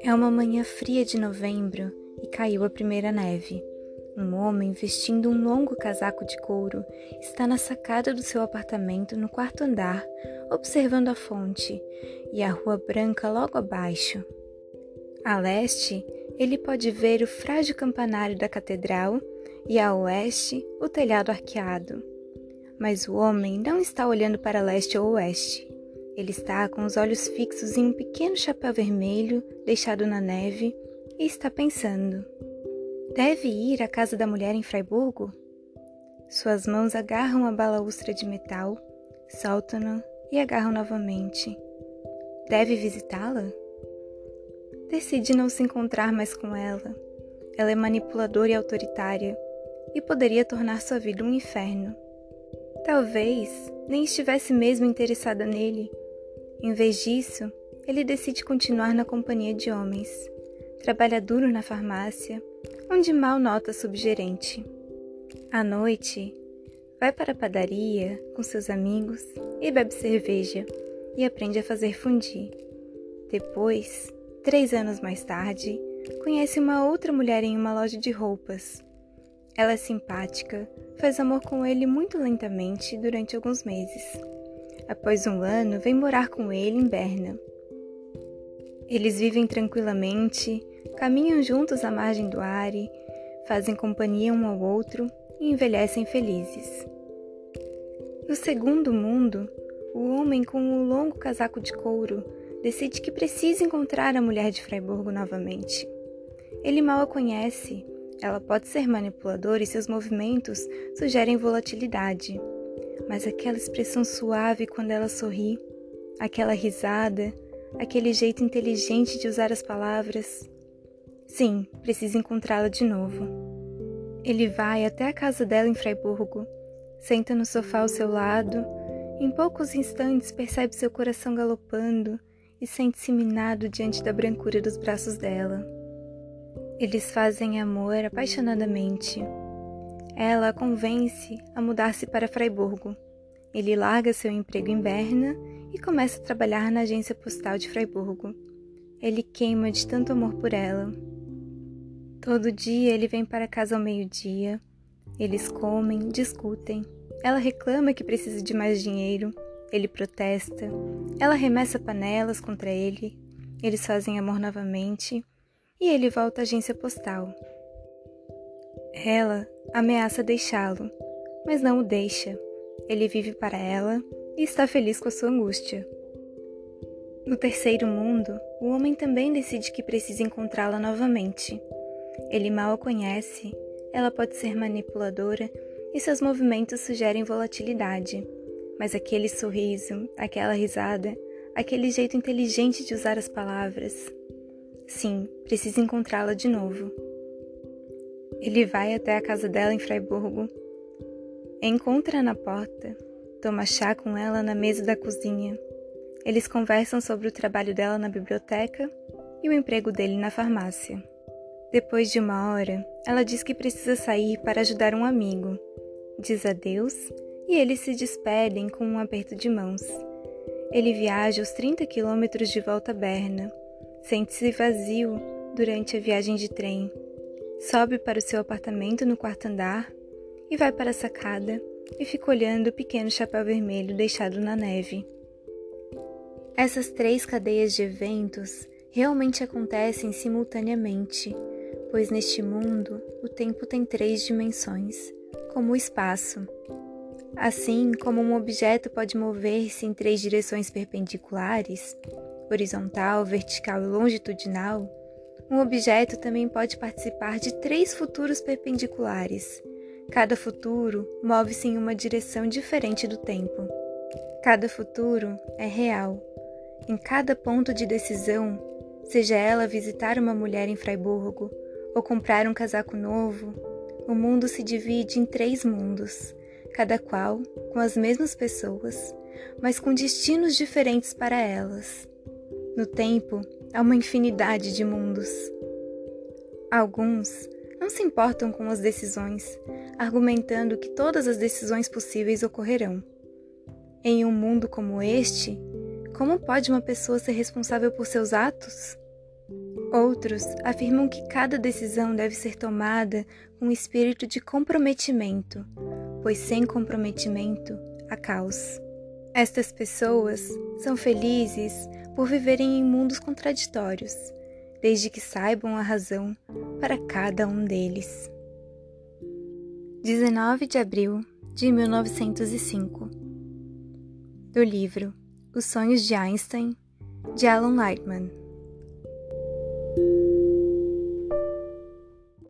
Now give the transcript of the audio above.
É uma manhã fria de novembro e caiu a primeira neve. Um homem vestindo um longo casaco de couro está na sacada do seu apartamento no quarto andar, observando a fonte e a rua branca logo abaixo. A leste, ele pode ver o frágil campanário da catedral e a oeste, o telhado arqueado. Mas o homem não está olhando para leste ou oeste. Ele está com os olhos fixos em um pequeno chapéu vermelho deixado na neve e está pensando: deve ir à casa da mulher em Freiburgo? Suas mãos agarram a balaustra de metal, soltam-na e agarram novamente. Deve visitá-la? Decide não se encontrar mais com ela. Ela é manipuladora e autoritária e poderia tornar sua vida um inferno. Talvez nem estivesse mesmo interessada nele em vez disso, ele decide continuar na companhia de homens. Trabalha duro na farmácia, onde mal nota subgerente. À noite, vai para a padaria com seus amigos e bebe cerveja e aprende a fazer fundir. Depois, três anos mais tarde, conhece uma outra mulher em uma loja de roupas. Ela é simpática, faz amor com ele muito lentamente durante alguns meses. Após um ano, vem morar com ele em Berna. Eles vivem tranquilamente, caminham juntos à margem do Are, fazem companhia um ao outro e envelhecem felizes. No segundo mundo, o homem com o longo casaco de couro decide que precisa encontrar a mulher de Freiburgo novamente. Ele mal a conhece, ela pode ser manipuladora e seus movimentos sugerem volatilidade mas aquela expressão suave quando ela sorri, aquela risada, aquele jeito inteligente de usar as palavras. Sim, preciso encontrá-la de novo. Ele vai até a casa dela em Freiburgo, senta no sofá ao seu lado, em poucos instantes percebe seu coração galopando e sente-se minado diante da brancura dos braços dela. Eles fazem amor apaixonadamente. Ela a convence a mudar-se para Freiburgo. Ele larga seu emprego em Berna e começa a trabalhar na agência postal de Freiburgo. Ele queima de tanto amor por ela. Todo dia ele vem para casa ao meio-dia. Eles comem, discutem. Ela reclama que precisa de mais dinheiro. Ele protesta. Ela remessa panelas contra ele. Eles fazem amor novamente. E ele volta à agência postal. Ela ameaça deixá-lo, mas não o deixa. Ele vive para ela e está feliz com a sua angústia. No terceiro mundo, o homem também decide que precisa encontrá-la novamente. Ele mal a conhece, ela pode ser manipuladora e seus movimentos sugerem volatilidade. Mas aquele sorriso, aquela risada, aquele jeito inteligente de usar as palavras. Sim, precisa encontrá-la de novo. Ele vai até a casa dela em Freiburgo, encontra na porta, toma chá com ela na mesa da cozinha. Eles conversam sobre o trabalho dela na biblioteca e o emprego dele na farmácia. Depois de uma hora, ela diz que precisa sair para ajudar um amigo. Diz adeus e eles se despedem com um aperto de mãos. Ele viaja os 30 quilômetros de volta a Berna. Sente-se vazio durante a viagem de trem sobe para o seu apartamento no quarto andar e vai para a sacada e fica olhando o pequeno chapéu vermelho deixado na neve. Essas três cadeias de eventos realmente acontecem simultaneamente, pois neste mundo o tempo tem três dimensões, como o espaço. Assim como um objeto pode mover-se em três direções perpendiculares, horizontal, vertical e longitudinal, um objeto também pode participar de três futuros perpendiculares. Cada futuro move-se em uma direção diferente do tempo. Cada futuro é real. Em cada ponto de decisão, seja ela visitar uma mulher em Freiburgo ou comprar um casaco novo, o mundo se divide em três mundos, cada qual com as mesmas pessoas, mas com destinos diferentes para elas. No tempo, há uma infinidade de mundos. Alguns não se importam com as decisões, argumentando que todas as decisões possíveis ocorrerão. Em um mundo como este, como pode uma pessoa ser responsável por seus atos? Outros afirmam que cada decisão deve ser tomada com espírito de comprometimento, pois sem comprometimento há caos. Estas pessoas são felizes por viverem em mundos contraditórios, desde que saibam a razão para cada um deles. 19 de abril de 1905 Do livro Os Sonhos de Einstein, de Alan Lightman.